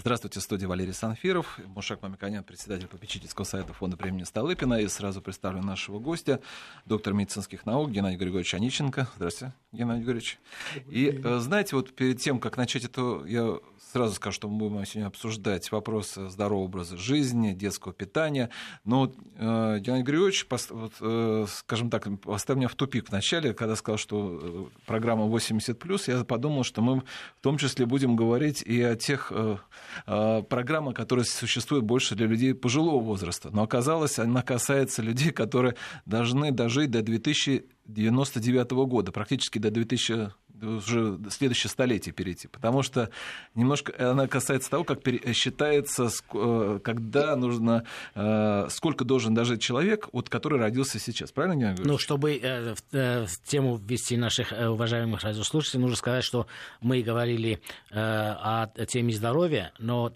Здравствуйте, в студии Валерий Санфиров, Мушак Мамиканян, председатель попечительского совета фонда премии Столыпина. И сразу представлю нашего гостя, доктор медицинских наук Геннадий Григорьевич Аниченко. Здравствуйте, Геннадий Григорьевич. И э, знаете, вот перед тем, как начать это, я сразу скажу, что мы будем сегодня обсуждать вопросы здорового образа жизни, детского питания. Но э, Геннадий Григорьевич, вот, э, скажем так, поставил меня в тупик вначале, когда сказал, что э, программа 80+, я подумал, что мы в том числе будем говорить и о тех э, э, программах, которые существуют больше для людей пожилого возраста. Но оказалось, она касается людей, которые должны дожить до 2099 года, практически до 2000 уже следующее столетие перейти, потому что немножко она касается того, как считается, э, когда нужно, э, сколько должен дожить человек, вот который родился сейчас, правильно я говорю? Ну, чтобы э, в тему ввести наших уважаемых радиослушателей, нужно сказать, что мы говорили о теме здоровья, но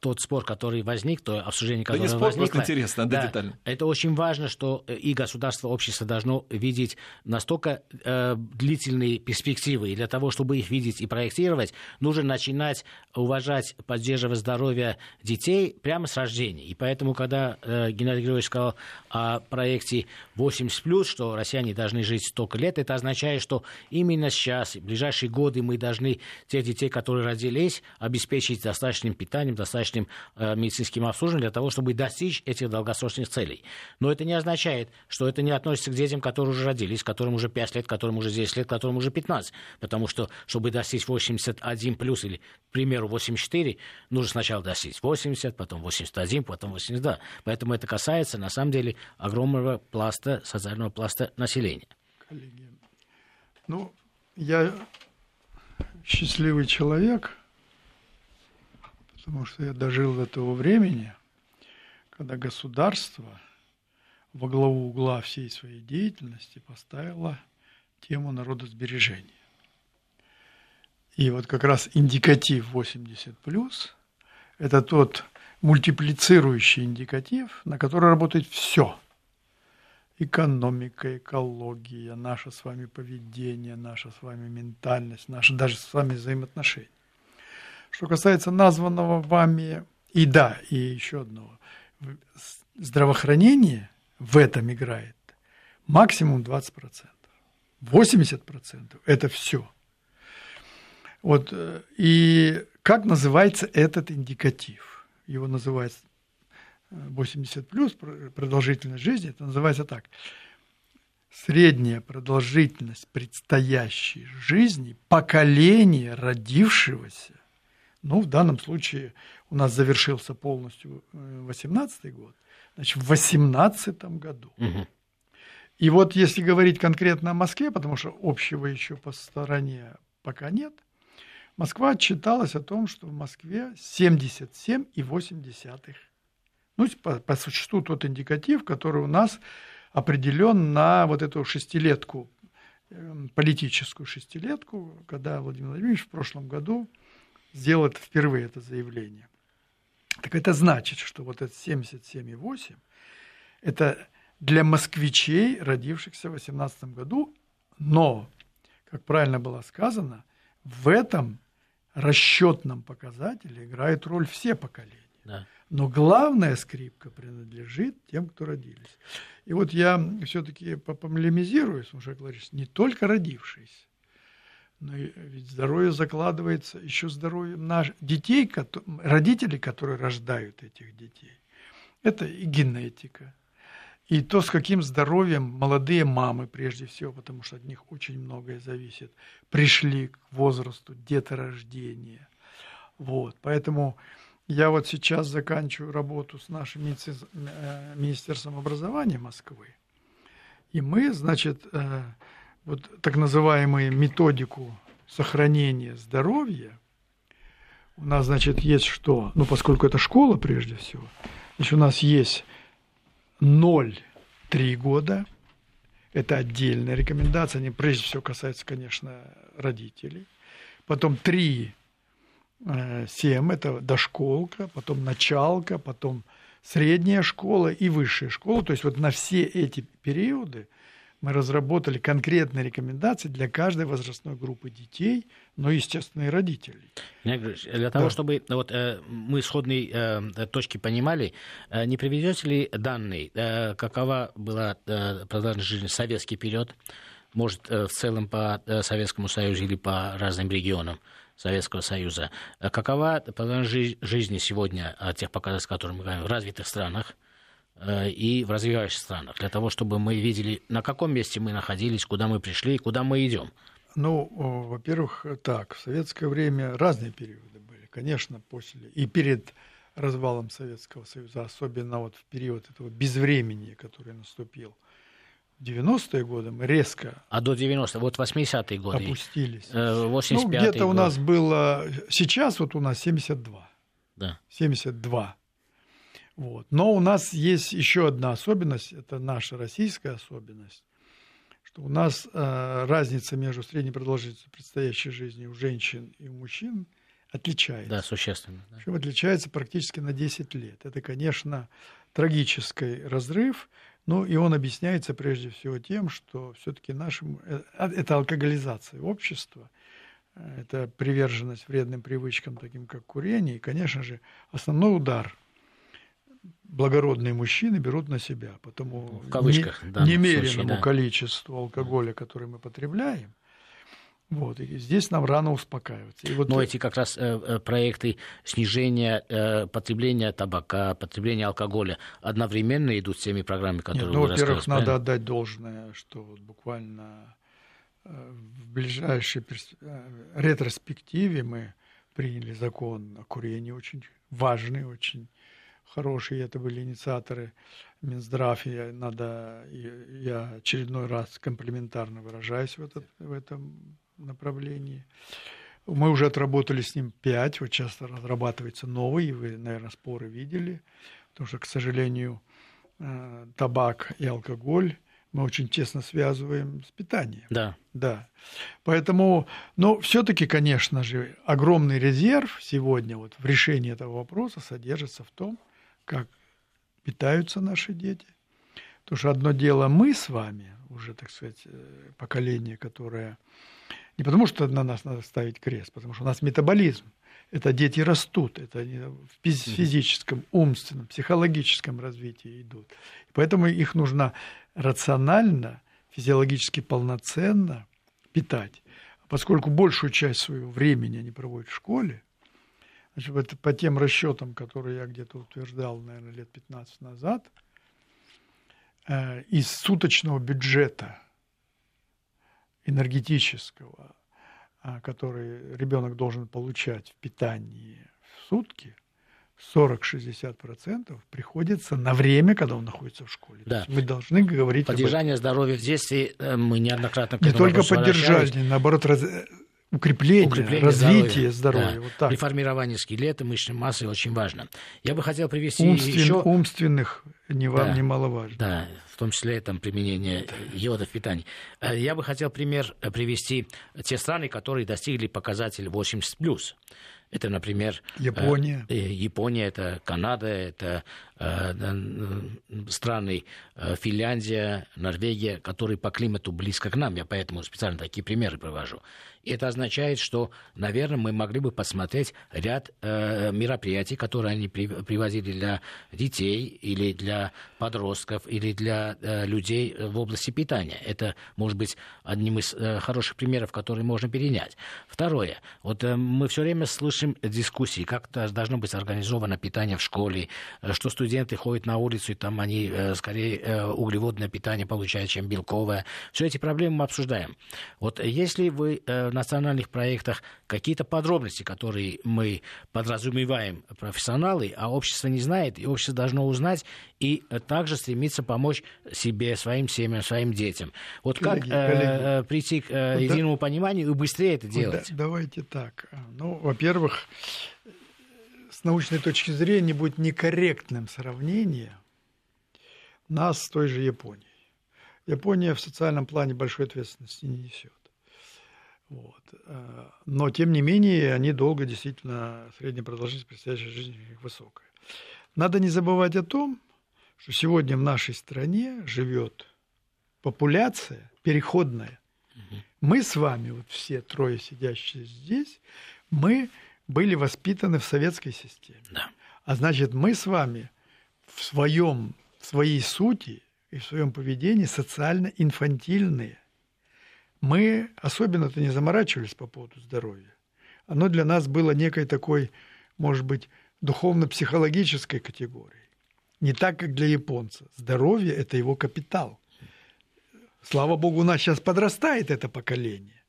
тот спор, который возник, то обсуждение, которое да не спор, возникло... просто интересно, да, да, детально. Это очень важно, что и государство, общество должно видеть настолько э, длительные перспективы, и для того, чтобы их видеть и проектировать, нужно начинать уважать, поддерживать здоровье детей прямо с рождения. И поэтому, когда э, Геннадий Григорьевич сказал о проекте 80+, что россияне должны жить столько лет, это означает, что именно сейчас, в ближайшие годы мы должны тех детей, которые родились, обеспечить достаточным питанием, достаточным домашним э, медицинским обслуживанием для того, чтобы достичь этих долгосрочных целей. Но это не означает, что это не относится к детям, которые уже родились, которым уже 5 лет, которым уже 10 лет, которым уже 15. Потому что, чтобы достичь 81 плюс или, к примеру, 84, нужно сначала достичь 80, потом 81, потом 82. Поэтому это касается, на самом деле, огромного пласта, социального пласта населения. Коллеги, ну, я счастливый человек – потому что я дожил до того времени, когда государство во главу угла всей своей деятельности поставило тему народосбережения. И вот как раз индикатив 80 плюс – это тот мультиплицирующий индикатив, на который работает все. Экономика, экология, наше с вами поведение, наша с вами ментальность, наши даже с вами взаимоотношения. Что касается названного вами, и да, и еще одного, здравоохранение в этом играет максимум 20%. 80% это все. Вот, э, и как называется этот индикатив? Его называют 80 э, плюс продолжительность жизни, это называется так. Средняя продолжительность предстоящей жизни поколения родившегося ну, в данном случае у нас завершился полностью 18 э, год. Значит, в 18 году. Угу. И вот если говорить конкретно о Москве, потому что общего еще по стороне пока нет, Москва отчиталась о том, что в Москве 77,8. Ну, по, по существу тот индикатив, который у нас определен на вот эту шестилетку, э, политическую шестилетку, когда Владимир Владимирович в прошлом году сделал это впервые, это заявление. Так это значит, что вот это 77,8 это для москвичей, родившихся в 18 году, но, как правильно было сказано, в этом расчетном показателе играют роль все поколения. Да. Но главная скрипка принадлежит тем, кто родились. И вот я все-таки пополемизирую, Мушек Ларисович, не только родившиеся, но ведь здоровье закладывается еще здоровье наш, детей, родителей, которые рождают этих детей. Это и генетика, и то, с каким здоровьем молодые мамы, прежде всего, потому что от них очень многое зависит, пришли к возрасту деторождения. Вот. Поэтому я вот сейчас заканчиваю работу с нашим э, Министерством образования Москвы. И мы, значит, э, вот так называемую методику сохранения здоровья, у нас, значит, есть что? Ну, поскольку это школа прежде всего, значит, у нас есть 0-3 года, это отдельная рекомендация, они прежде всего касаются, конечно, родителей. Потом 3 7 э, это дошколка, потом началка, потом средняя школа и высшая школа. То есть вот на все эти периоды мы разработали конкретные рекомендации для каждой возрастной группы детей, но, естественно, и родителей. Для того, да. чтобы вот, э, мы сходные э, точки понимали, э, не приведете ли данные, э, какова была э, продолжительность жизни в советский период, может, э, в целом по э, Советскому Союзу или по разным регионам? Советского Союза. Какова продолжительность жизни сегодня от тех показателей, о которых мы говорим, в развитых странах? Э, и в развивающихся странах, для того, чтобы мы видели, на каком месте мы находились, куда мы пришли и куда мы идем? Ну, во-первых, так, в советское время разные периоды были. Конечно, после и перед развалом Советского Союза, особенно вот в период этого безвремени, который наступил. В 90-е годы мы резко... А до 90 вот 80-е годы? Опустились. 85 э, ну, где-то у нас было... Сейчас вот у нас 72. Да. 72 вот. Но у нас есть еще одна особенность, это наша российская особенность, что у нас э, разница между средней продолжительностью предстоящей жизни у женщин и у мужчин отличается. Да, существенно. Да. Причем отличается практически на 10 лет. Это, конечно, трагический разрыв, но и он объясняется прежде всего тем, что все-таки нашим... Э, это алкоголизация общества, э, это приверженность вредным привычкам, таким как курение, и, конечно же, основной удар – благородные мужчины берут на себя, потому в кавычках, не, немеренному случае, да. количеству алкоголя, который мы потребляем, вот, и здесь нам рано успокаиваться. И вот Но эти как раз э, э, проекты снижения э, потребления табака, потребления алкоголя одновременно идут с теми программами, которые Нет, ну, во-первых, надо отдать должное, что вот буквально э, в ближайшей перс... Э, ретроспективе мы приняли закон о курении, очень важный, очень хорошие, это были инициаторы Минздрав, и надо, я очередной раз комплементарно выражаюсь в, этот, в этом направлении. Мы уже отработали с ним пять, вот сейчас разрабатывается новый, вы, наверное, споры видели, потому что, к сожалению, э, табак и алкоголь мы очень тесно связываем с питанием. Да. Да. Поэтому, но все-таки, конечно же, огромный резерв сегодня вот в решении этого вопроса содержится в том, как питаются наши дети. Потому что одно дело мы с вами, уже, так сказать, э, поколение, которое... Не потому что на нас надо ставить крест, потому что у нас метаболизм. Это дети растут, это они в физическом, умственном, психологическом развитии идут. И поэтому их нужно рационально, физиологически полноценно питать. Поскольку большую часть своего времени они проводят в школе, Значит, по тем расчетам, которые я где-то утверждал, наверное, лет 15 назад, э, из суточного бюджета энергетического, э, который ребенок должен получать в питании в сутки, 40-60% приходится на время, когда он находится в школе. Да. мы должны говорить Поддержание здоровья в детстве э, мы неоднократно... Не только поддержание, наоборот, раз укрепление, укрепление развитие здоровья. здоровья. Да. Вот так. Реформирование скелета, мышечной массы очень важно. Я бы хотел привести Умствен, еще... Умственных не вам да, немаловажно. Да, в том числе там, применение йода в питании. Э, я бы хотел пример э, привести те страны, которые достигли показатель 80+. Это, например, Япония. Э, Япония, это Канада, это э, страны э, Финляндия, Норвегия, которые по климату близко к нам. Я поэтому специально такие примеры привожу. И это означает, что, наверное, мы могли бы посмотреть ряд э, мероприятий, которые они при, привозили для детей или для подростков или для э, людей в области питания. Это может быть одним из э, хороших примеров, которые можно перенять. Второе. Вот э, мы все время слышим дискуссии, как должно быть организовано питание в школе, э, что студенты ходят на улицу, и там они э, скорее э, углеводное питание получают, чем белковое. Все эти проблемы мы обсуждаем. Вот если вы э, национальных проектах какие-то подробности, которые мы подразумеваем профессионалы, а общество не знает, и общество должно узнать и также стремиться помочь себе, своим семьям, своим детям. Вот как коллеги, прийти к единому пониманию и быстрее это делать? Да, давайте так. Ну, во-первых, с научной точки зрения будет некорректным сравнение нас с той же Японией. Япония в социальном плане большой ответственности не несет. Вот. Но, тем не менее, они долго действительно, средняя продолжительность предстоящей жизни высокая. Надо не забывать о том, что сегодня в нашей стране живет популяция переходная. Мы с вами, вот все трое сидящие здесь, мы были воспитаны в советской системе. Да. А значит, мы с вами в своем, в своей сути и в своем поведении социально инфантильные. Мы особенно-то не заморачивались по поводу здоровья. Оно для нас было некой такой, может быть, духовно-психологической категорией. Не так, как для японца. Здоровье – это его капитал. Слава богу, у нас сейчас подрастает это поколение.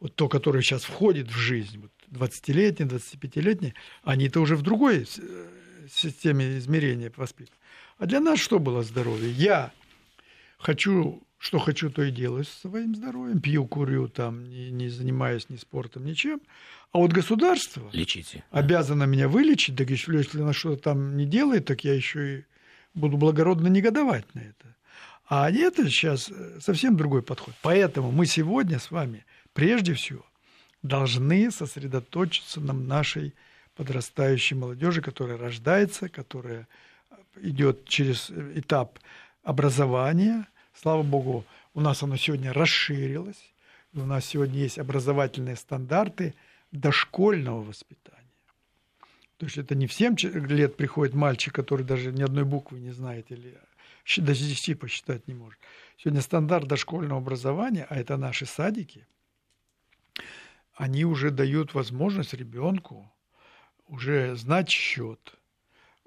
Вот то, которое сейчас входит в жизнь, вот 20-летние, 25-летние, они-то уже в другой э, системе измерения воспитаны. А для нас что было здоровье? Я хочу, что хочу, то и делаю со своим здоровьем. Пью, курю, там, не, не занимаюсь ни спортом, ничем. А вот государство Лечите. обязано меня вылечить, так если, если она что-то там не делает, так я еще и буду благородно негодовать на это. А это сейчас э, совсем другой подход. Поэтому мы сегодня с вами прежде всего должны сосредоточиться на нашей подрастающей молодежи, которая рождается, которая идет через этап образования. Слава Богу, у нас оно сегодня расширилось. У нас сегодня есть образовательные стандарты дошкольного воспитания. То есть это не в 7 лет приходит мальчик, который даже ни одной буквы не знает или до 10 посчитать не может. Сегодня стандарт дошкольного образования, а это наши садики, они уже дают возможность ребенку уже знать счет,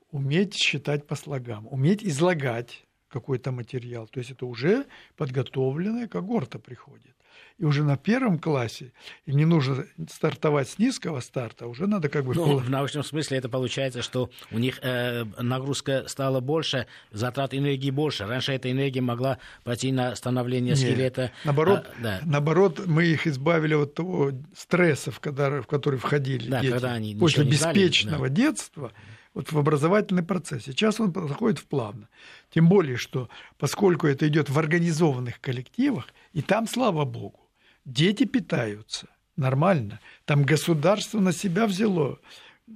уметь считать по слогам, уметь излагать какой-то материал. То есть это уже подготовленная когорта приходит. И уже на первом классе им не нужно стартовать с низкого старта, уже надо как бы... Ну, в научном смысле это получается, что у них э, нагрузка стала больше, затрат энергии больше. Раньше эта энергия могла пойти на становление скелета. Нет, наоборот, а, да. наоборот, мы их избавили от того стресса, в который, в который входили да, дети. Когда они После беспечного знали, да. детства вот в образовательный процесс. Сейчас он проходит в плавно. Тем более, что поскольку это идет в организованных коллективах, и там, слава богу, дети питаются нормально. Там государство на себя взяло,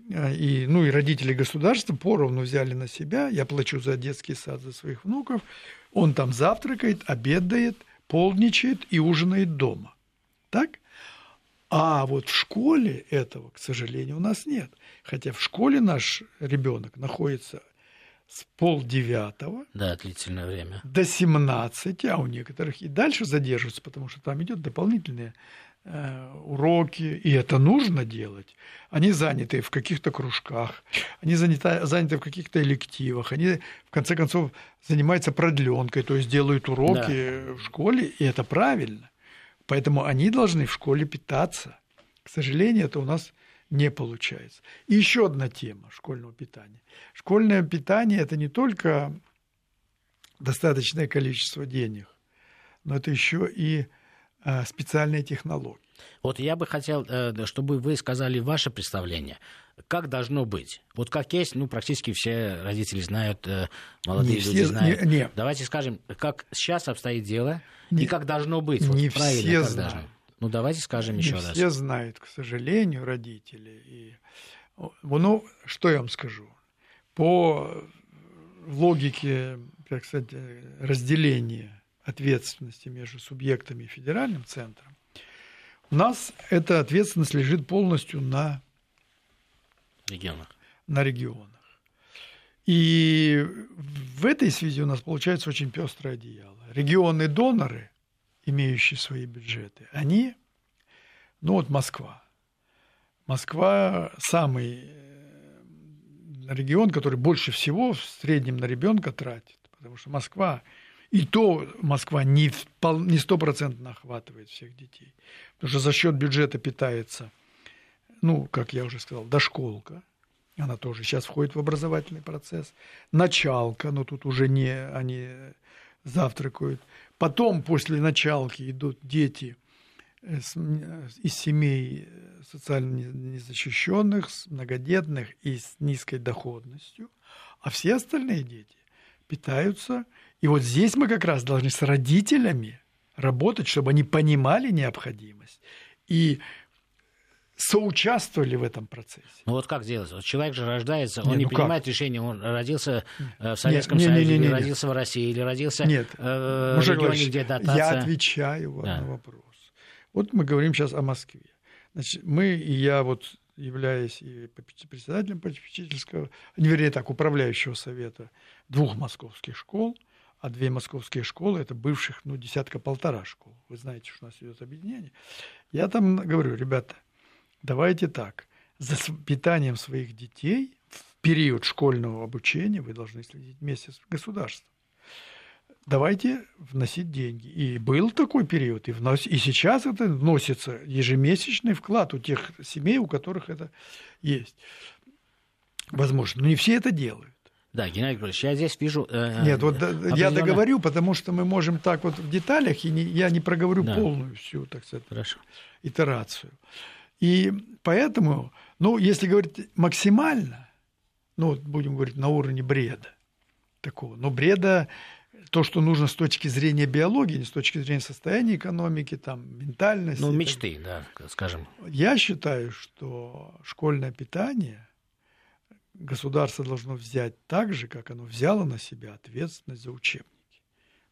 э, и, ну и родители государства поровну взяли на себя. Я плачу за детский сад за своих внуков. Он там завтракает, обедает, полничает и ужинает дома. Так? А вот в школе этого, к сожалению, у нас нет. Хотя в школе наш ребенок находится с полдевятого да, длительное время. до 17, а у некоторых и дальше задерживаются, потому что там идет дополнительные э, уроки, и это нужно делать. Они заняты в каких-то кружках, они заняты, заняты в каких-то элективах, они в конце концов занимаются продленкой, то есть делают уроки да. в школе, и это правильно. Поэтому они должны в школе питаться. К сожалению, это у нас не получается. И еще одна тема школьного питания. Школьное питание – это не только достаточное количество денег, но это еще и а, специальные технологии. Вот я бы хотел, э, чтобы вы сказали ваше представление. Как должно быть? Вот как есть, ну, практически все родители знают, э, молодые не люди знают. Не, не. Давайте скажем, как сейчас обстоит дело не, и как должно быть. Не вот, правильно, все знают. Должно. Ну, давайте скажем не еще раз. все знают, к сожалению, родители. И, ну, что я вам скажу? По логике, как сказать, разделения ответственности между субъектами и федеральным центром, у нас эта ответственность лежит полностью на регионах. На регионах. И в этой связи у нас получается очень пестрое одеяло. Регионы-доноры, имеющие свои бюджеты, они, ну вот Москва. Москва самый э, регион, который больше всего в среднем на ребенка тратит, потому что Москва и то Москва не стопроцентно охватывает всех детей, потому что за счет бюджета питается, ну, как я уже сказал, дошколка, она тоже сейчас входит в образовательный процесс, началка, но тут уже не они завтракают. Потом после началки идут дети из семей социально незащищенных, многодетных и с низкой доходностью, а все остальные дети питаются. И вот здесь мы как раз должны с родителями работать, чтобы они понимали необходимость и соучаствовали в этом процессе. Ну вот как делать? Вот человек же рождается, он не, не ну принимает как? решение, он родился э, в Советском нет, Союзе, нет, нет, или нет, родился в России, или родился нет. Э, в регионе, где дотация. Я отвечаю да. на вопрос. Вот мы говорим сейчас о Москве. Значит, мы и я вот являясь и председателем попечительского, не вернее так, управляющего совета двух московских школ, а две московские школы это бывших, ну, десятка-полтора школ. Вы знаете, что у нас идет объединение. Я там говорю, ребята, давайте так, за питанием своих детей в период школьного обучения вы должны следить вместе с государством. Давайте вносить деньги. И был такой период, и, внос... и сейчас это вносится ежемесячный вклад у тех семей, у которых это есть. Возможно. Но не все это делают. Да, Геннадий Григорьевич, я здесь вижу... Э, Нет, вот определенно... я договорю, потому что мы можем так вот в деталях, и не, я не проговорю да. полную всю, так сказать, Хорошо. итерацию. И поэтому, ну, если говорить максимально, ну, вот будем говорить на уровне бреда такого, но бреда то, что нужно с точки зрения биологии, не с точки зрения состояния экономики, там, ментальности. Ну, мечты, так. да, скажем. Я считаю, что школьное питание государство должно взять так же, как оно взяло на себя ответственность за учебники.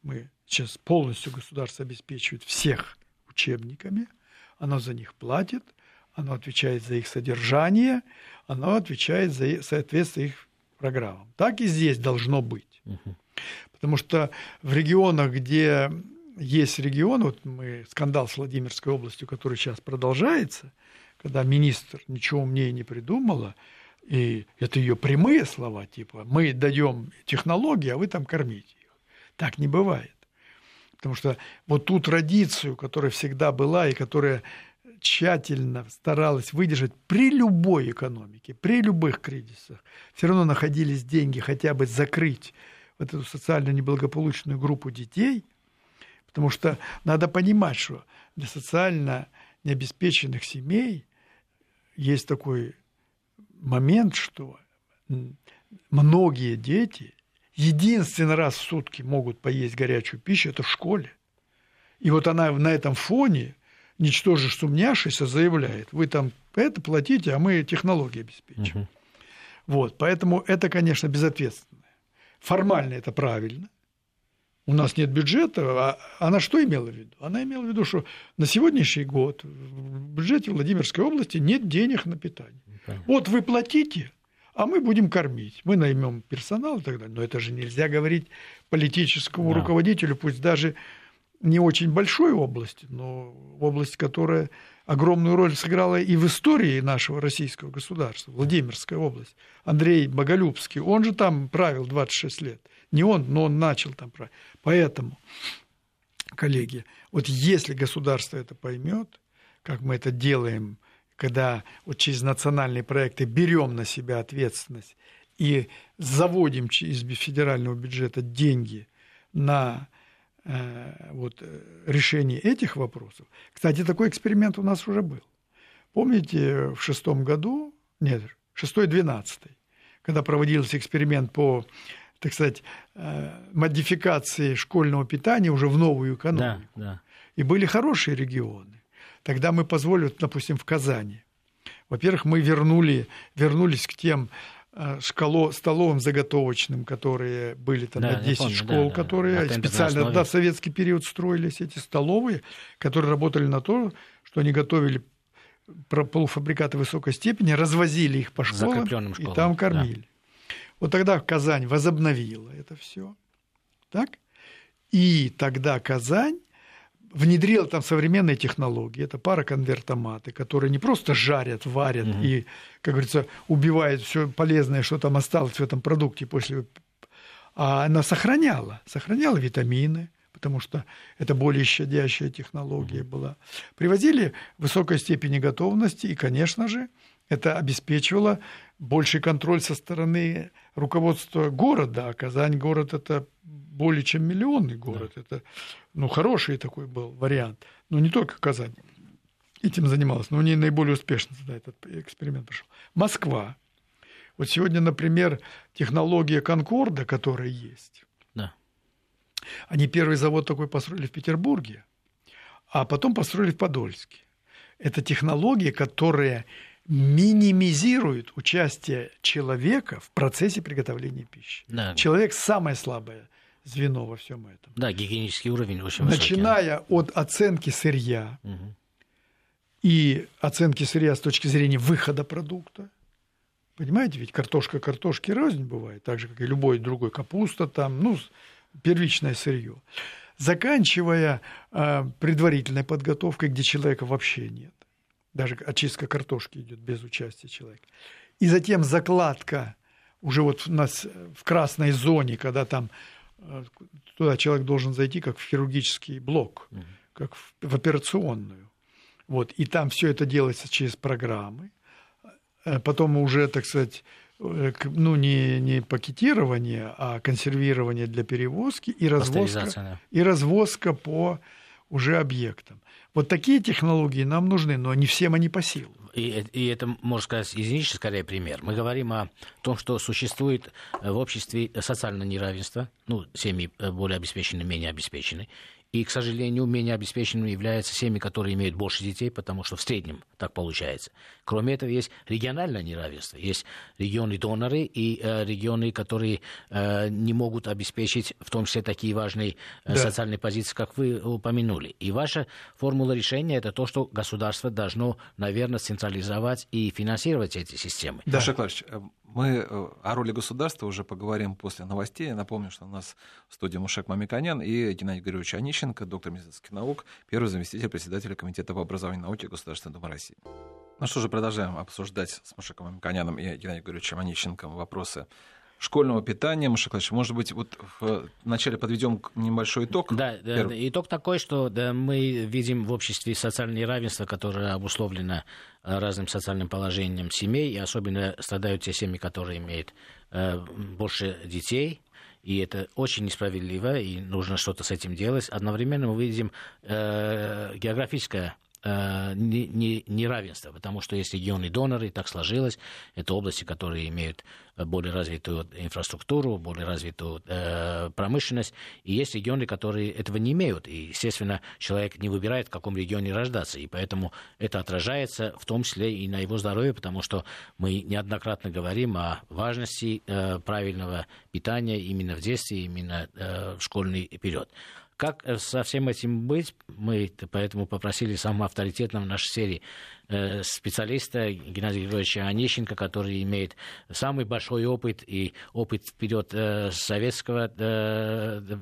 Мы сейчас полностью государство обеспечивает всех учебниками, оно за них платит, оно отвечает за их содержание, оно отвечает за соответствие их программам. Так и здесь должно быть. Потому что в регионах, где есть регион, вот мы скандал с Владимирской областью, который сейчас продолжается, когда министр ничего умнее не придумала, и это ее прямые слова, типа мы даем технологии, а вы там кормите их. Так не бывает. Потому что вот ту традицию, которая всегда была и которая тщательно старалась выдержать при любой экономике, при любых кризисах, все равно находились деньги хотя бы закрыть вот эту социально неблагополучную группу детей, потому что надо понимать, что для социально необеспеченных семей есть такой момент, что многие дети единственный раз в сутки могут поесть горячую пищу, это в школе. И вот она на этом фоне, ничтоже сумняшися, заявляет, вы там это платите, а мы технологии обеспечим. Угу. Вот, поэтому это, конечно, безответственно. Формально это правильно. У нас нет бюджета. А она что имела в виду? Она имела в виду, что на сегодняшний год в бюджете Владимирской области нет денег на питание. Понятно. Вот вы платите, а мы будем кормить. Мы наймем персонал и так далее. Но это же нельзя говорить политическому да. руководителю, пусть даже не очень большой области, но в области, которая огромную роль сыграла и в истории нашего российского государства, Владимирская область. Андрей Боголюбский, он же там правил 26 лет. Не он, но он начал там править. Поэтому, коллеги, вот если государство это поймет, как мы это делаем, когда вот через национальные проекты берем на себя ответственность и заводим из федерального бюджета деньги на вот, э, решение этих вопросов. Кстати, такой эксперимент у нас уже был. Помните, в шестом году, нет, шестой, двенадцатый, когда проводился эксперимент по, так сказать, э, модификации школьного питания уже в новую экономику. Да, да. И были хорошие регионы. Тогда мы позволили, допустим, в Казани. Во-первых, мы вернули, вернулись к тем Э, шкало, столовым заготовочным, которые были там да, на 10 помню, школ, да, которые да, специально да, в советский период строились, эти столовые, которые работали на то, что они готовили полуфабрикаты высокой степени, развозили их по школам, школам и там кормили. Да. Вот тогда Казань возобновила это все. Так? И тогда Казань внедрила там современные технологии. Это пароконвертоматы, которые не просто жарят, варят угу. и, как говорится, убивают все полезное, что там осталось в этом продукте после... А она сохраняла, сохраняла витамины, потому что это более щадящая технология была. Привозили высокой степени готовности, и, конечно же, это обеспечивало больший контроль со стороны руководства города. А Казань город – это более чем миллионный город. Да. Это ну, хороший такой был вариант. Но не только Казань этим занималась, но не наиболее успешно да, этот эксперимент прошел. Москва. Вот сегодня, например, технология Конкорда, которая есть. Да. Они первый завод такой построили в Петербурге, а потом построили в Подольске. это технологии, которые минимизируют участие человека в процессе приготовления пищи. Да. Человек самое слабое звено во всем этом. Да, гигиенический уровень очень Начиная высокий. от оценки сырья угу. и оценки сырья с точки зрения выхода продукта. Понимаете, ведь картошка картошки рознь бывает, так же, как и любой другой капуста, там, ну, первичное сырье. Заканчивая э, предварительной подготовкой, где человека вообще нет. Даже очистка картошки идет без участия человека. И затем закладка уже вот у нас в красной зоне, когда там туда человек должен зайти как в хирургический блок, как в, в операционную. Вот, и там все это делается через программы. Э, потом уже, так сказать, э, ну, не, не пакетирование, а консервирование для перевозки и развозка, да. и развозка по уже объектам. Вот такие технологии нам нужны, но не всем они по силу. И, и это, можно сказать, извините, скорее пример. Мы говорим о том, что существует в обществе социальное неравенство, ну, семьи более обеспечены, менее обеспечены. И, к сожалению, менее обеспеченными являются семьи, которые имеют больше детей, потому что в среднем так получается. Кроме этого, есть региональное неравенство. Есть регионы-доноры и э, регионы, которые э, не могут обеспечить в том числе такие важные э, да. социальные позиции, как вы упомянули. И ваша формула решения – это то, что государство должно, наверное, централизовать и финансировать эти системы. Да. Маша мы э, о роли государства уже поговорим после новостей. Я напомню, что у нас в студии Мушек Мамиканян и Геннадий Григорьевич Онищенко, доктор медицинских наук, первый заместитель председателя Комитета по образованию и науке Государственной Думы России. Ну что же, продолжаем обсуждать с Мушеком Мамиканяном и Геннадием Григорьевичем Онищенко вопросы школьного питания. Маша Клач, может быть, вот вначале подведем небольшой итог? Да, Перв... итог такой, что да, мы видим в обществе социальное неравенство, которое обусловлено э, разным социальным положением семей, и особенно страдают те семьи, которые имеют э, больше детей, и это очень несправедливо, и нужно что-то с этим делать. Одновременно мы видим э, географическое Э, неравенство, потому что есть регионы доноры, так сложилось. Это области, которые имеют более развитую инфраструктуру, более развитую э, промышленность. И есть регионы, которые этого не имеют. И, естественно, человек не выбирает, в каком регионе рождаться. И поэтому это отражается в том числе и на его здоровье, потому что мы неоднократно говорим о важности э, правильного питания именно в детстве, именно э, в школьный период. Как э, со всем этим быть? Мы поэтому попросили самого авторитетного в нашей серии э, специалиста Геннадия Григорьевича Онищенко, который имеет самый большой опыт и опыт вперед э, советского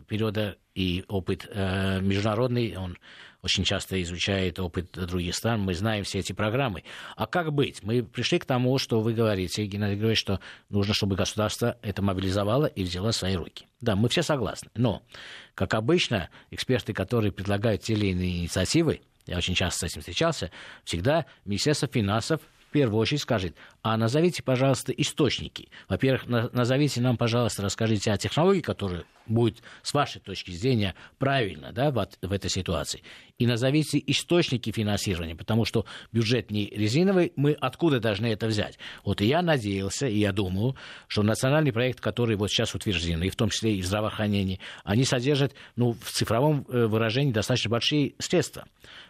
периода и опыт международный. Он очень часто изучает опыт других стран, мы знаем все эти программы. А как быть? Мы пришли к тому, что вы говорите, Геннадий Григорьевич, что нужно, чтобы государство это мобилизовало и взяло в свои руки. Да, мы все согласны. Но, как обычно, эксперты, которые предлагают те или иные инициативы, я очень часто с этим встречался, всегда Министерство финансов первую очередь скажет, а назовите, пожалуйста, источники. Во-первых, назовите нам, пожалуйста, расскажите о технологии, которая будет, с вашей точки зрения, правильно да, в, в этой ситуации. И назовите источники финансирования, потому что бюджет не резиновый, мы откуда должны это взять? Вот я надеялся, и я думаю, что национальный проект, который вот сейчас утвержден, и в том числе и в здравоохранении, они содержат ну, в цифровом э, выражении достаточно большие средства.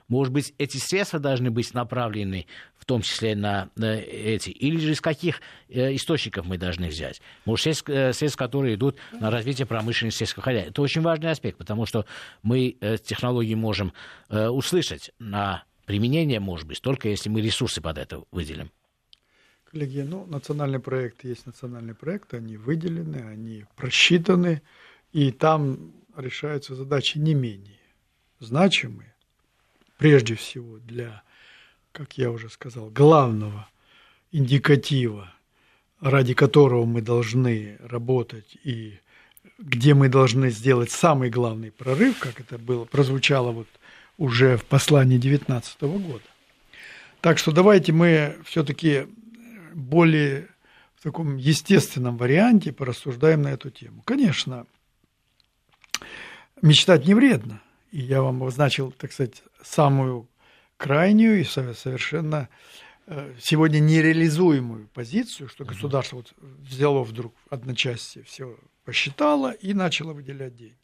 Может быть, эти средства должны быть направлены в том числе на эти, или же из каких э, источников мы должны взять. Может, есть э, средства, которые идут на развитие промышленности сельского хозяйства. Это очень важный аспект, потому что мы э, технологии можем услышать на применение, может быть, только если мы ресурсы под это выделим. Коллеги, ну, национальный проект есть национальный проект, они выделены, они просчитаны, и там решаются задачи не менее значимые, прежде всего для как я уже сказал, главного индикатива, ради которого мы должны работать и где мы должны сделать самый главный прорыв, как это было, прозвучало вот уже в послании 2019 года. Так что давайте мы все-таки более в таком естественном варианте порассуждаем на эту тему. Конечно, мечтать не вредно. И я вам обозначил, так сказать, самую крайнюю и совершенно сегодня нереализуемую позицию, что государство вот взяло вдруг одночасье все посчитало и начало выделять деньги.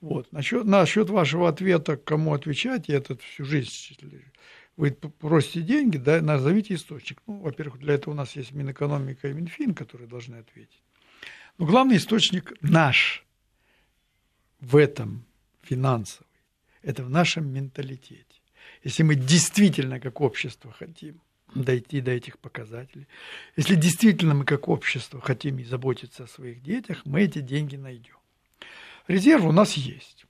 Вот. Насчет, насчет вашего ответа, кому отвечать, я этот всю жизнь Вы просите деньги, да, назовите источник. Ну, во-первых, для этого у нас есть Минэкономика и Минфин, которые должны ответить. Но главный источник наш в этом финансовый, это в нашем менталитете. Если мы действительно как общество хотим дойти до этих показателей, если действительно мы как общество хотим и заботиться о своих детях, мы эти деньги найдем. Резерв у нас есть.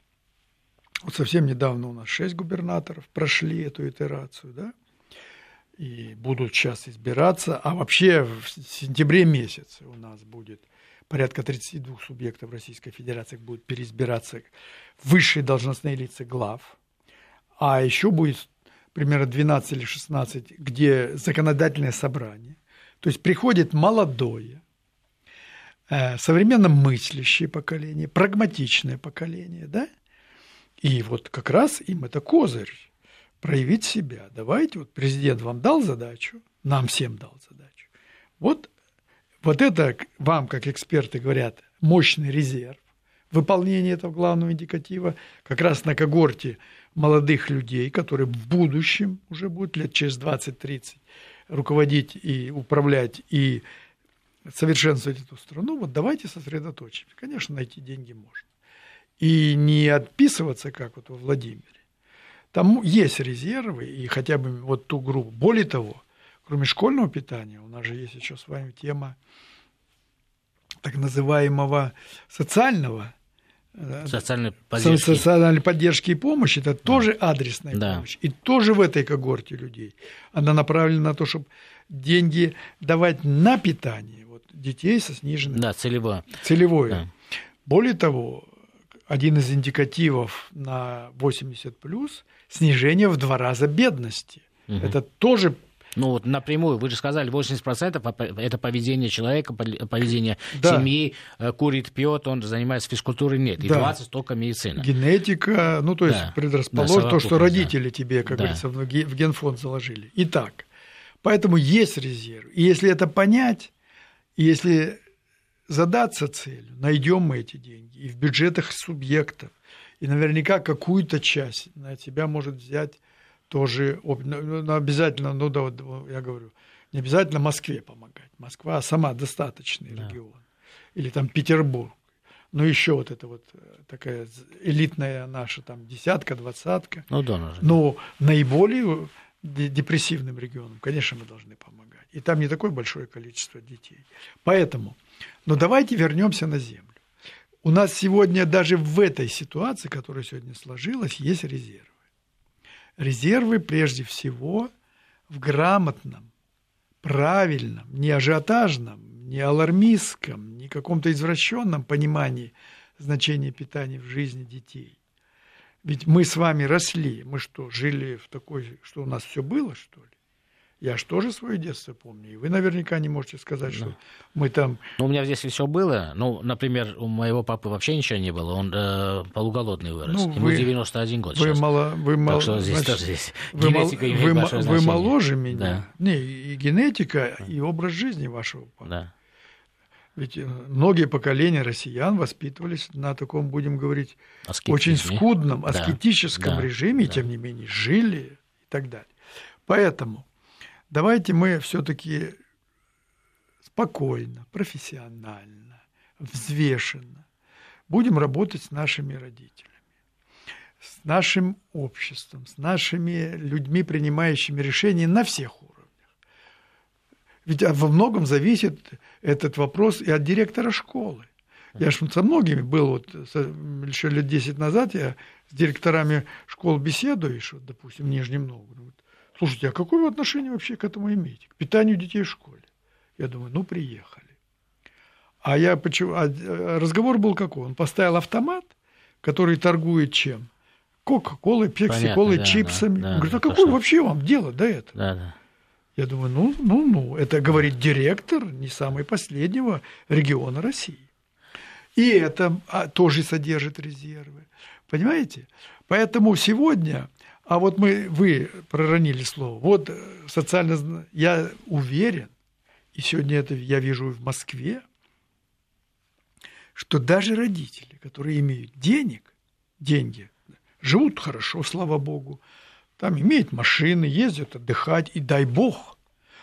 Вот совсем недавно у нас шесть губернаторов прошли эту итерацию, да, и будут сейчас избираться, а вообще в сентябре месяце у нас будет порядка 32 субъектов Российской Федерации будет переизбираться высшие должностные лица глав, а еще будет примерно 12 или 16, где законодательное собрание. То есть приходит молодое, э, современно мыслящее поколение, прагматичное поколение, да? И вот как раз им это козырь проявить себя. Давайте, вот президент вам дал задачу, нам всем дал задачу. Вот вот это вам, как эксперты говорят, мощный резерв выполнения этого главного индикатива как раз на когорте молодых людей, которые в будущем уже будут лет через 20-30 руководить и управлять и совершенствовать эту страну, вот давайте сосредоточимся. Конечно, найти деньги можно. И не отписываться, как вот во Владимире. Там есть резервы, и хотя бы вот ту группу. Более того, кроме школьного питания, у нас же есть еще с вами тема так называемого социального социальной поддержки. социальной поддержки и помощи, это да. тоже адресная да. помощь. И тоже в этой когорте людей. Она направлена на то, чтобы деньги давать на питание вот, детей со сниженным... Да, целевое. Целевое. Да. Более того, один из индикативов на 80 плюс снижение в два раза бедности. Угу. Это тоже ну, вот напрямую, вы же сказали, 80% это поведение человека, поведение да. семьи, э, курит, пьет, он занимается физкультурой, нет. И да. 20 только медицина. Генетика, ну, то есть да. предрасположен да, то, что родители да. тебе, как да. говорится, в генфонд заложили. Итак, поэтому есть резерв. И если это понять, и если задаться целью, найдем мы эти деньги и в бюджетах субъектов, и наверняка какую-то часть на себя может взять тоже ну, ну, обязательно, ну да, вот я говорю, не обязательно Москве помогать. Москва сама достаточный да. регион. Или там Петербург. Ну, еще вот это вот э, такая элитная наша там десятка, двадцатка. Ну, да, ну, Но наиболее депрессивным регионам, конечно, мы должны помогать. И там не такое большое количество детей. Поэтому, но давайте вернемся на землю. У нас сегодня даже в этой ситуации, которая сегодня сложилась, есть резерв резервы прежде всего в грамотном, правильном, не ажиотажном, не алармистском, не каком-то извращенном понимании значения питания в жизни детей. Ведь мы с вами росли, мы что, жили в такой, что у нас все было, что ли? Я же тоже свое детство помню. И вы наверняка не можете сказать, что мы там... Ну, у меня здесь все было. Ну, например, у моего папы вообще ничего не было. Он э, полуголодный вырос. Ну, Ему вы, 91 год вы сейчас. Мало, вы так мало, что здесь значит, тоже здесь вы генетика мал, имеет вы, большое вы моложе меня. Да. Не, и генетика, да. и образ жизни вашего папы. Да. Ведь э, многие поколения россиян воспитывались на таком, будем говорить, очень скудном, аскетическом да. режиме, да. и тем не менее жили и так далее. Поэтому давайте мы все-таки спокойно, профессионально, взвешенно будем работать с нашими родителями, с нашим обществом, с нашими людьми, принимающими решения на всех уровнях. Ведь во многом зависит этот вопрос и от директора школы. Я же со многими был, вот еще лет 10 назад я с директорами школ беседуешь, вот, допустим, в Нижнем Новгороде. Слушайте, а какое вы отношение вообще к этому имеете? К питанию детей в школе? Я думаю, ну, приехали. А я почему... А э, разговор был какой? Он поставил автомат, который торгует чем? Кока-колой, пепси-колой, да, чипсами. Да, Он говорит, а какое что... вообще вам дело до этого? Да, да. Я думаю, ну, ну, ну, это говорит директор не самый последнего региона России. И это а, тоже содержит резервы. Понимаете? Поэтому сегодня а вот мы, вы проронили слово. Вот э, социально... Я уверен, и сегодня это я вижу в Москве, что даже родители, которые имеют денег, деньги, живут хорошо, слава богу, там имеют машины, ездят отдыхать, и дай бог.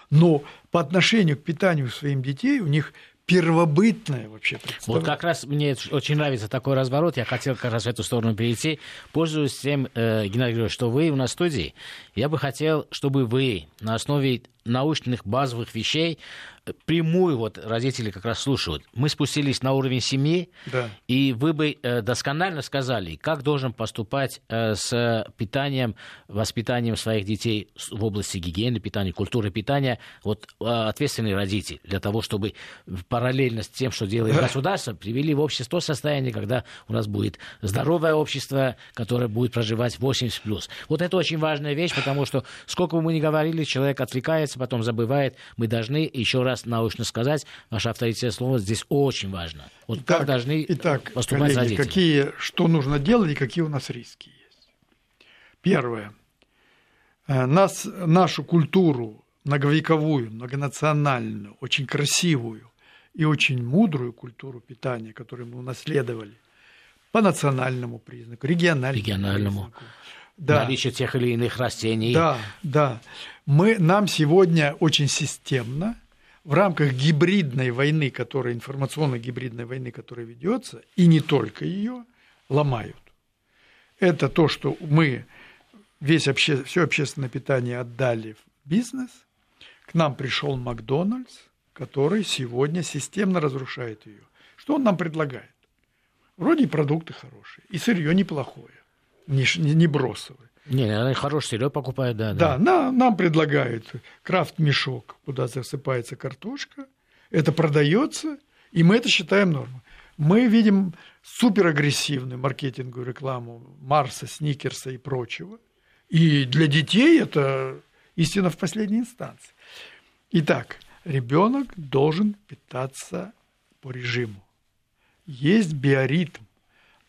Но по отношению к питанию своим детей у них первобытное вообще Вот как раз мне очень нравится такой разворот. Я хотел как раз в эту сторону перейти. Пользуясь тем, э, Геннадий Григорьевич, что вы у нас в студии, я бы хотел, чтобы вы на основе научных базовых вещей прямую вот родители как раз слушают. Мы спустились на уровень семьи, да. и вы бы э, досконально сказали, как должен поступать э, с питанием, воспитанием своих детей в области гигиены, питания, культуры питания, вот э, ответственный родитель, для того, чтобы параллельно с тем, что делает государство, привели в общество состояние, когда у нас будет здоровое общество, которое будет проживать 80+. Вот это очень важная вещь, потому что сколько бы мы ни говорили, человек отвлекается, потом забывает, мы должны еще раз научно сказать, ваше авторитет слова здесь очень важно. Вот итак, как должны итак, поступать коллеги, родители? Какие, что нужно делать и какие у нас риски есть? Первое. Э, нас, нашу культуру многовековую, многонациональную, очень красивую и очень мудрую культуру питания, которую мы унаследовали, по национальному признаку, региональному, региональному. признаку. Да. Наличие тех или иных растений. Да, да. Мы, нам сегодня очень системно в рамках гибридной войны, которая, информационной гибридной войны, которая ведется, и не только ее, ломают. Это то, что мы весь обще, все общественное питание отдали в бизнес. К нам пришел Макдональдс, который сегодня системно разрушает ее. Что он нам предлагает? Вроде продукты хорошие, и сырье неплохое, не, не бросовое. Не, они хороший сырье покупают, да. Да, да. Нам, нам предлагают крафт-мешок, куда засыпается картошка. Это продается, и мы это считаем нормой. Мы видим суперагрессивную маркетинговую рекламу Марса, Сникерса и прочего. И для детей это истина в последней инстанции. Итак, ребенок должен питаться по режиму. Есть биоритм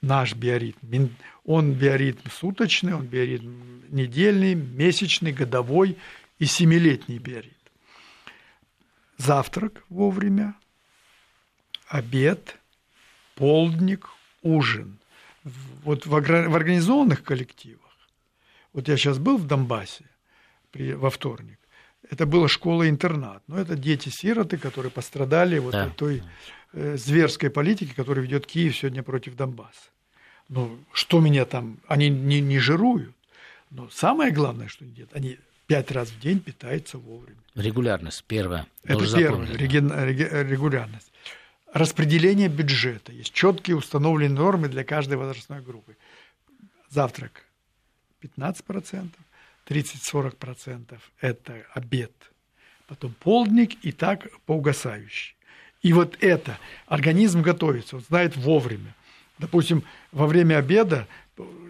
наш биоритм. Он биоритм суточный, он биоритм недельный, месячный, годовой и семилетний биоритм. Завтрак вовремя, обед, полдник, ужин. Вот в, организованных коллективах, вот я сейчас был в Донбассе во вторник, это была школа-интернат, но это дети-сироты, которые пострадали вот да. от той э, зверской политики, которую ведет Киев сегодня против Донбасса. Ну, что меня там, они не, не жируют, но самое главное, что они делают, они пять раз в день питаются вовремя. Регулярность, первое. Это первое, регулярность. Распределение бюджета. Есть четкие установленные нормы для каждой возрастной группы. Завтрак 15%, 30-40% это обед. Потом полдник и так по угасающей. И вот это, организм готовится, он знает вовремя. Допустим, во время обеда,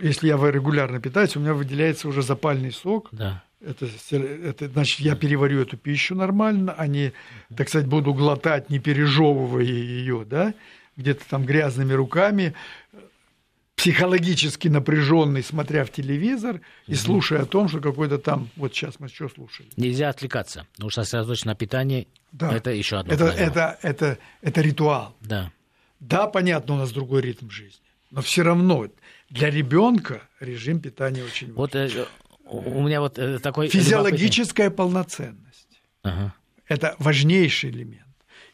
если я регулярно питаюсь, у меня выделяется уже запальный сок. Да. Это, это значит, я переварю эту пищу нормально, а не, так сказать, буду глотать, не пережевывая ее, да, где-то там грязными руками, психологически напряженный, смотря в телевизор и угу. слушая о том, что какой-то там, вот сейчас мы что слушали. Нельзя отвлекаться, потому что сосредоточиться на питании да. это еще одно это, это, это, это ритуал. Да. Да, понятно, у нас другой ритм жизни, но все равно для ребенка режим питания очень важен. Вот э, у меня вот э, такой физиологическая любопытный... полноценность. Ага. Это важнейший элемент.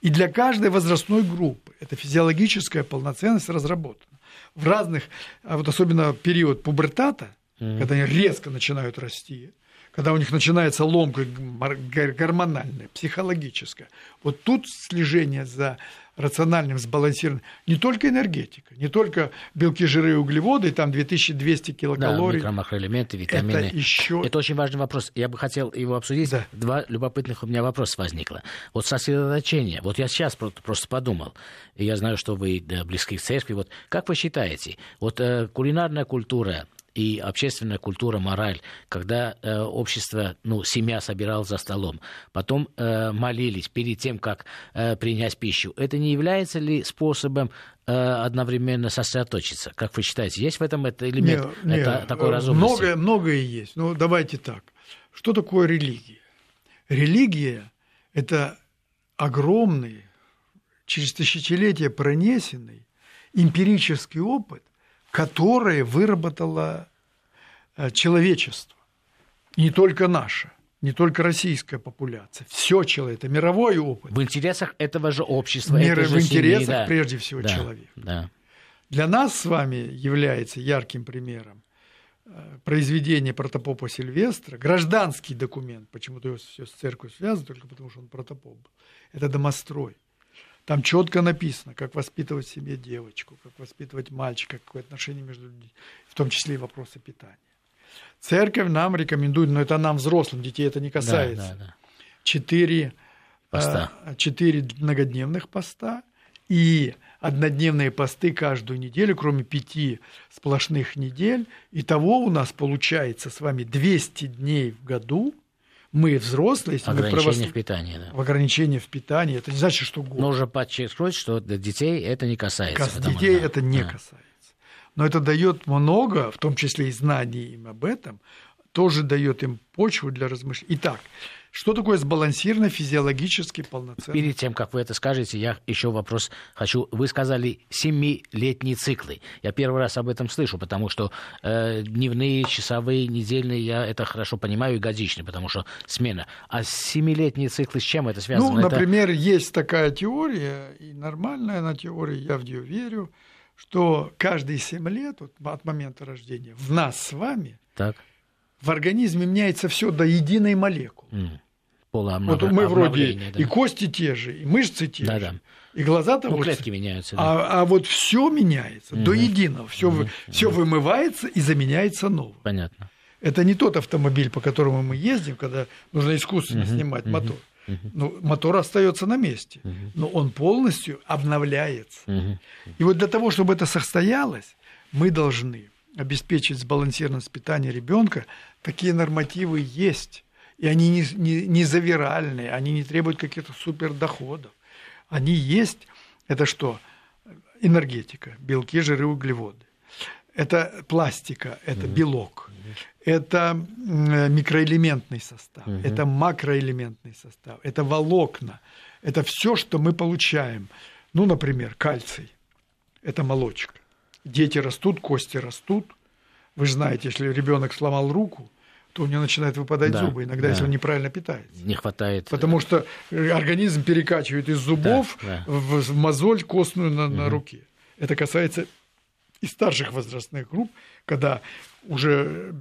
И для каждой возрастной группы эта физиологическая полноценность разработана. В разных, а вот особенно период пубертата, mm когда они резко начинают расти, когда у них начинается ломка гормональная, психологическая. Вот тут слежение за рациональным, сбалансированным. Не только энергетика, не только белки, жиры и углеводы, там 2200 килокалорий. Да, микромакроэлементы, витамины. Это, еще... это очень важный вопрос. Я бы хотел его обсудить. Да. Два любопытных у меня вопроса возникло. Вот сосредоточение. Вот я сейчас просто подумал, и я знаю, что вы близки к церкви. Вот как вы считаете, вот э, кулинарная культура, и общественная культура, мораль, когда э, общество, ну, семья собиралась за столом, потом э, молились перед тем, как э, принять пищу, это не является ли способом э, одновременно сосредоточиться? Как вы считаете, есть в этом это элемент не, это не, такой разумности? Многое, многое есть. Ну, давайте так. Что такое религия? Религия – это огромный, через тысячелетия пронесенный эмпирический опыт, которое выработало э, человечество. Не только наша не только российская популяция, все человек, это мировой опыт. В интересах этого же общества. Мир, в интересах, семьи, да. прежде всего, да, человека. Да. Для нас с вами является ярким примером э, произведение протопопа Сильвестра, гражданский документ, почему-то его все с церковью связано, только потому что он протопоп был. Это домострой. Там четко написано, как воспитывать в семье девочку, как воспитывать мальчика, какое отношение между людьми, в том числе и вопросы питания. Церковь нам рекомендует, но это нам, взрослым, детей это не касается. Да, да, да. Четыре, поста. Э, четыре многодневных поста и однодневные посты каждую неделю, кроме пяти сплошных недель. Итого у нас получается с вами 200 дней в году. Мы взрослые, если ограничение мы правос... в питании, да. В ограничение в питании. Это не значит, что год. Нужно подчеркнуть, что детей это не касается. Кас... Детей что... это не да. касается но это дает много, в том числе и знаний им об этом, тоже дает им почву для размышлений. Итак, что такое сбалансированный физиологически полноценный? Перед тем, как вы это скажете, я еще вопрос хочу. Вы сказали семилетние циклы. Я первый раз об этом слышу, потому что э, дневные, часовые, недельные, я это хорошо понимаю, и годичные, потому что смена. А семилетние циклы с чем это связано? Ну, например, это... есть такая теория, и нормальная она теория, я в нее верю, что каждые 7 лет вот, от момента рождения в нас с вами так. В организме меняется все до единой молекулы. Mm. Вот мы вроде да. и кости те же, и мышцы те да, же, да. и глаза того ну, клетки меняются. Да. А, а вот все меняется mm до единого, все, mm все вымывается и заменяется новым. Понятно. Это не тот автомобиль, по которому мы ездим, когда нужно искусственно mm снимать mm мотор. Ну, мотор остается на месте, но он полностью обновляется. И вот для того, чтобы это состоялось, мы должны обеспечить сбалансированность питания ребенка. Такие нормативы есть. И они не, не, не завиральные, они не требуют каких-то супердоходов. Они есть. Это что? Энергетика, белки, жиры, углеводы. Это пластика, это белок это микроэлементный состав, угу. это макроэлементный состав, это волокна, это все, что мы получаем. Ну, например, кальций, это молочка. Дети растут, кости растут. Вы же знаете, если ребенок сломал руку, то у него начинают выпадать да, зубы, иногда, да. если он неправильно питается. Не хватает. Потому что организм перекачивает из зубов да, да. в мозоль костную на, угу. на руке. Это касается и старших возрастных групп, когда уже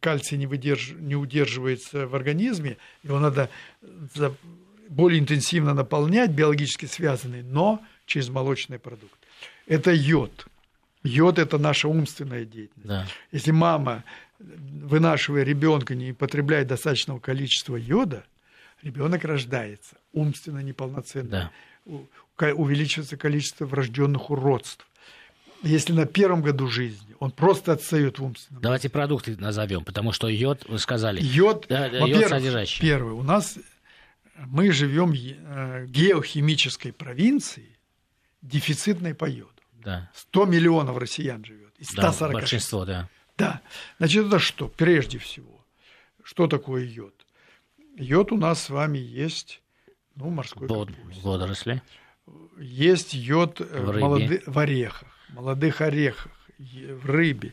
кальций не, выдерж... не удерживается в организме, его надо более интенсивно наполнять, биологически связанный, но через молочный продукт. Это йод. Йод – это наша умственная деятельность. Да. Если мама, вынашивая ребенка, не потребляет достаточного количества йода, ребенок рождается умственно неполноценным. Да. Увеличивается количество врожденных уродств если на первом году жизни он просто отстает в умственном. Давайте продукты назовем, потому что йод, вы сказали, йод, да, йод содержащий. Первый, у нас мы живем в э, геохимической провинции, дефицитной по йоду. Да. 100 миллионов россиян живет. Из 140. Да, большинство, да. Да. Значит, это что? Прежде всего, что такое йод? Йод у нас с вами есть, ну, морской Под, Водоросли. Есть йод э, в, молоды, в орехах молодых орехах, в рыбе.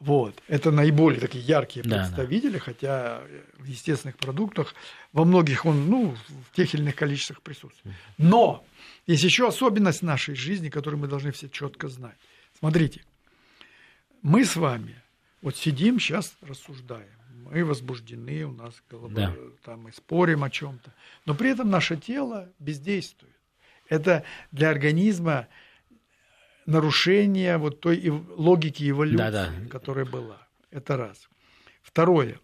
Вот. Это наиболее такие яркие да, представители, да. хотя в естественных продуктах во многих он ну, в тех или иных количествах присутствует. Но есть еще особенность нашей жизни, которую мы должны все четко знать. Смотрите, мы с вами вот сидим сейчас, рассуждаем. Мы возбуждены, у нас голова, да. там мы спорим о чем-то. Но при этом наше тело бездействует. Это для организма нарушение вот той логики эволюции, да, да. которая была. Это раз. Второе.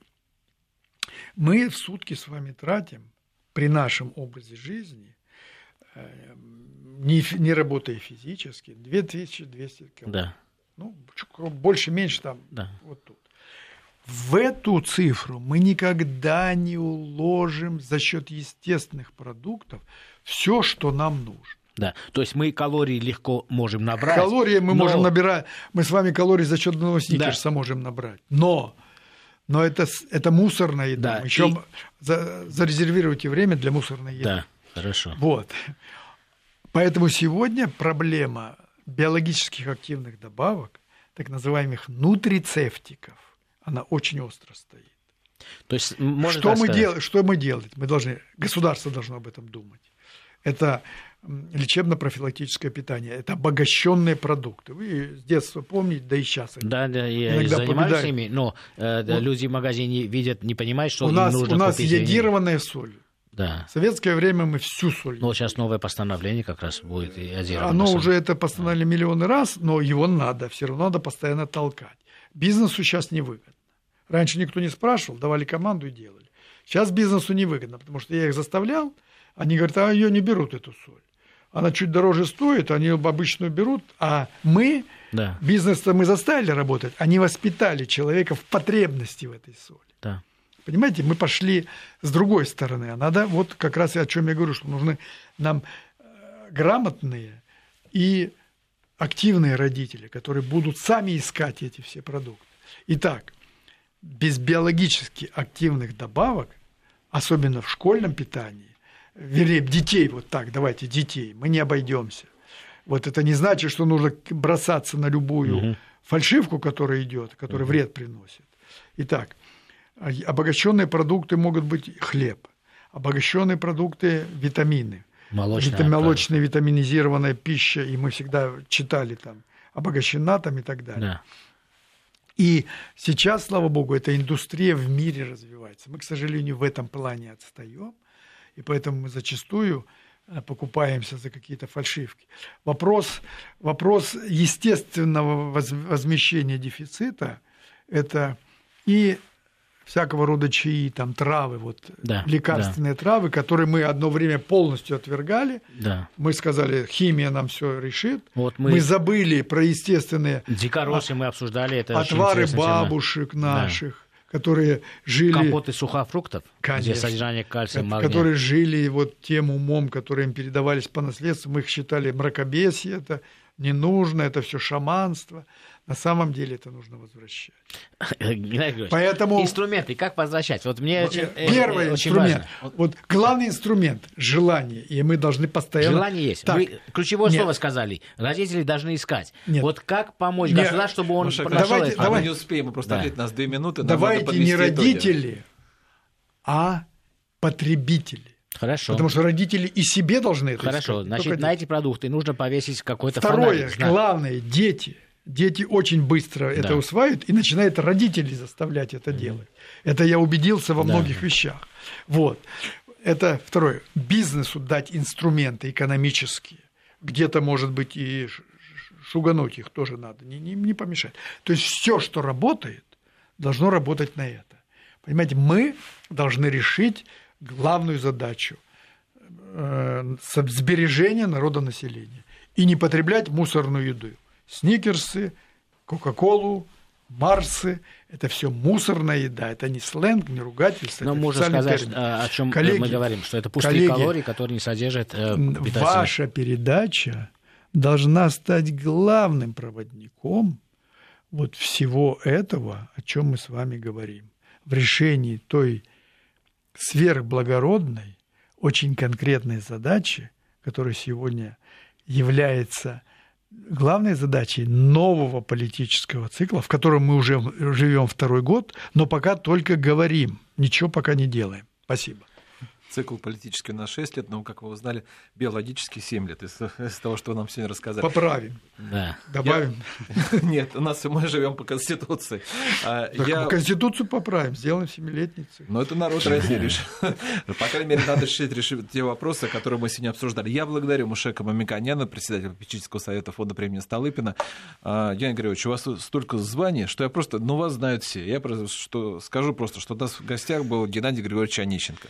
Мы в сутки с вами тратим при нашем образе жизни, э, не, не работая физически, 2200 километров. Да. Ну, больше-меньше там, да. вот тут. В эту цифру мы никогда не уложим за счет естественных продуктов все, что нам нужно. Да, то есть мы калории легко можем набрать. Калории мы но... можем набирать, мы с вами калории за счет одного сникерса да. можем набрать. Но, но это, это мусорная еда. Да. Еще и... за, зарезервируйте время для мусорной еды. Да, хорошо. Вот. Поэтому сегодня проблема биологических активных добавок, так называемых нутрицептиков, она очень остро стоит. То есть, что, мы дел... что мы делать? Мы должны, государство должно об этом думать. Это лечебно-профилактическое питание, это обогащенные продукты. Вы с детства помните, да и сейчас. Да, да, я Иногда занимаюсь ими, но э, Вот. люди в магазине видят, не понимают, что у им нас, нужно у нас купить. йодированная соль. Да. В советское время мы всю соль. Ну, вот сейчас новое постановление как раз будет йодированная Оно соль. уже это постановили миллионы раз, но его надо, все равно надо постоянно толкать. Бизнесу сейчас невыгодно. Раньше никто не спрашивал, давали команду и делали. Сейчас бизнесу невыгодно, потому что я их заставлял, они говорят, а ее не берут, эту соль. Она чуть дороже стоит, они обычную берут, а мы, Да, бизнес-то мы заставили работать, они воспитали человека в потребности в этой соли. да. Понимаете, мы пошли с другой стороны. А надо, вот как раз и о чем я говорю, что нужны нам э, грамотные и активные родители, которые будут сами искать эти все продукты. Итак, без биологически активных добавок, особенно в школьном питании, вернее, детей, вот так, давайте, детей, мы не обойдемся. Вот это не значит, что нужно бросаться на любую Мгм. фальшивку, которая идет, которая вред приносит. Итак, а, обогащенные продукты могут быть хлеб, обогащенные продукты витамины, Молочная. Вита- молочная витаминизированная пища, и мы всегда читали там обогащена там и так далее. Да. И сейчас, слава богу, эта индустрия в мире развивается. Мы, к сожалению, в этом плане отстаем, и поэтому мы зачастую э, покупаемся за какие-то фальшивки. Вопрос, вопрос естественного воз- возмещения дефицита – это и всякого рода чаи, там травы, вот Да, лекарственные травы, которые мы одно время полностью отвергали. Да. Мы сказали, химия нам все решит. Вот Мы... мы, забыли про естественные дикоросы мы обсуждали, это отвары интересная тема. бабушек наших, которые жили, Компоты сухофруктов, где Конечно. содержание кальция, магния. которые жили вот тем умом, которые им передавались по наследству, мы их считали мракобесие, это не нужно, это все шаманство. На самом деле это нужно возвращать. Поэтому Инструменты, как возвращать? Вот мне очень, э, первый очень инструмент, важно. вот главный инструмент – желание, и мы должны постоянно... Желание есть. Так, Вы ключевое нет. слово сказали. Родители должны искать. Нет. Вот как помочь Нет. государству, чтобы он Маша, давайте- это? а давай. мы не успеем, мы просто Да. ответить, у нас две минуты. давайте не итоги. родители, а потребители. Хорошо. Потому что родители и себе должны это Хорошо. искать, Значит, только на эти продукты нужно повесить какой-то Второе, фонарик. знак. главное, дети. Дети очень быстро это Да. усваивают и начинают родители заставлять это делать. Это я убедился во Да. многих вещах. Вот. Это второе. Бизнесу дать инструменты экономические. Где-то, может быть, и шугануть их тоже надо, не, не, не помешать. То есть все, что работает, должно работать на это. Понимаете, мы должны решить главную задачу э, сбережения народонаселения и не потреблять мусорную еду. Сникерсы, Кока-Колу, Марсы – это все мусорная еда, это не сленг, не ругательство. Но это можно сказать, термин. э, о чем Коллеги, мы говорим, что это пустые коллеги, калории, которые не содержат э, Ваша передача должна стать главным проводником вот всего этого, о чем мы с вами говорим, в решении той сверхблагородной, очень конкретной задачи, которая сегодня является главной задачей нового политического цикла, в котором мы уже живем второй год, но пока только говорим, ничего пока не делаем. Спасибо. Цикл политический у нас 6 лет, но, как вы узнали, биологически 7 лет из, из того, что вы нам сегодня рассказали. Поправим, Да. добавим. Нет, у нас мы живем по Конституции. А, Так я- Конституцию поправим, сделаем семилетний цикл. Но это народ России решил. По крайней мере, надо решить, решить те вопросы, которые мы сегодня обсуждали. Я благодарю Мушека Мамиканяна, председателя попечительского совета фонда премии Столыпина. А, Геннадий Григорьевич, у вас столько званий, что я просто, ну, вас знают все. Я просто что, скажу просто, что у нас в гостях был Геннадий Григорьевич Онищенко.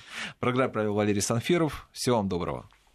Программу провел Валерий Санфиров. Всего вам доброго.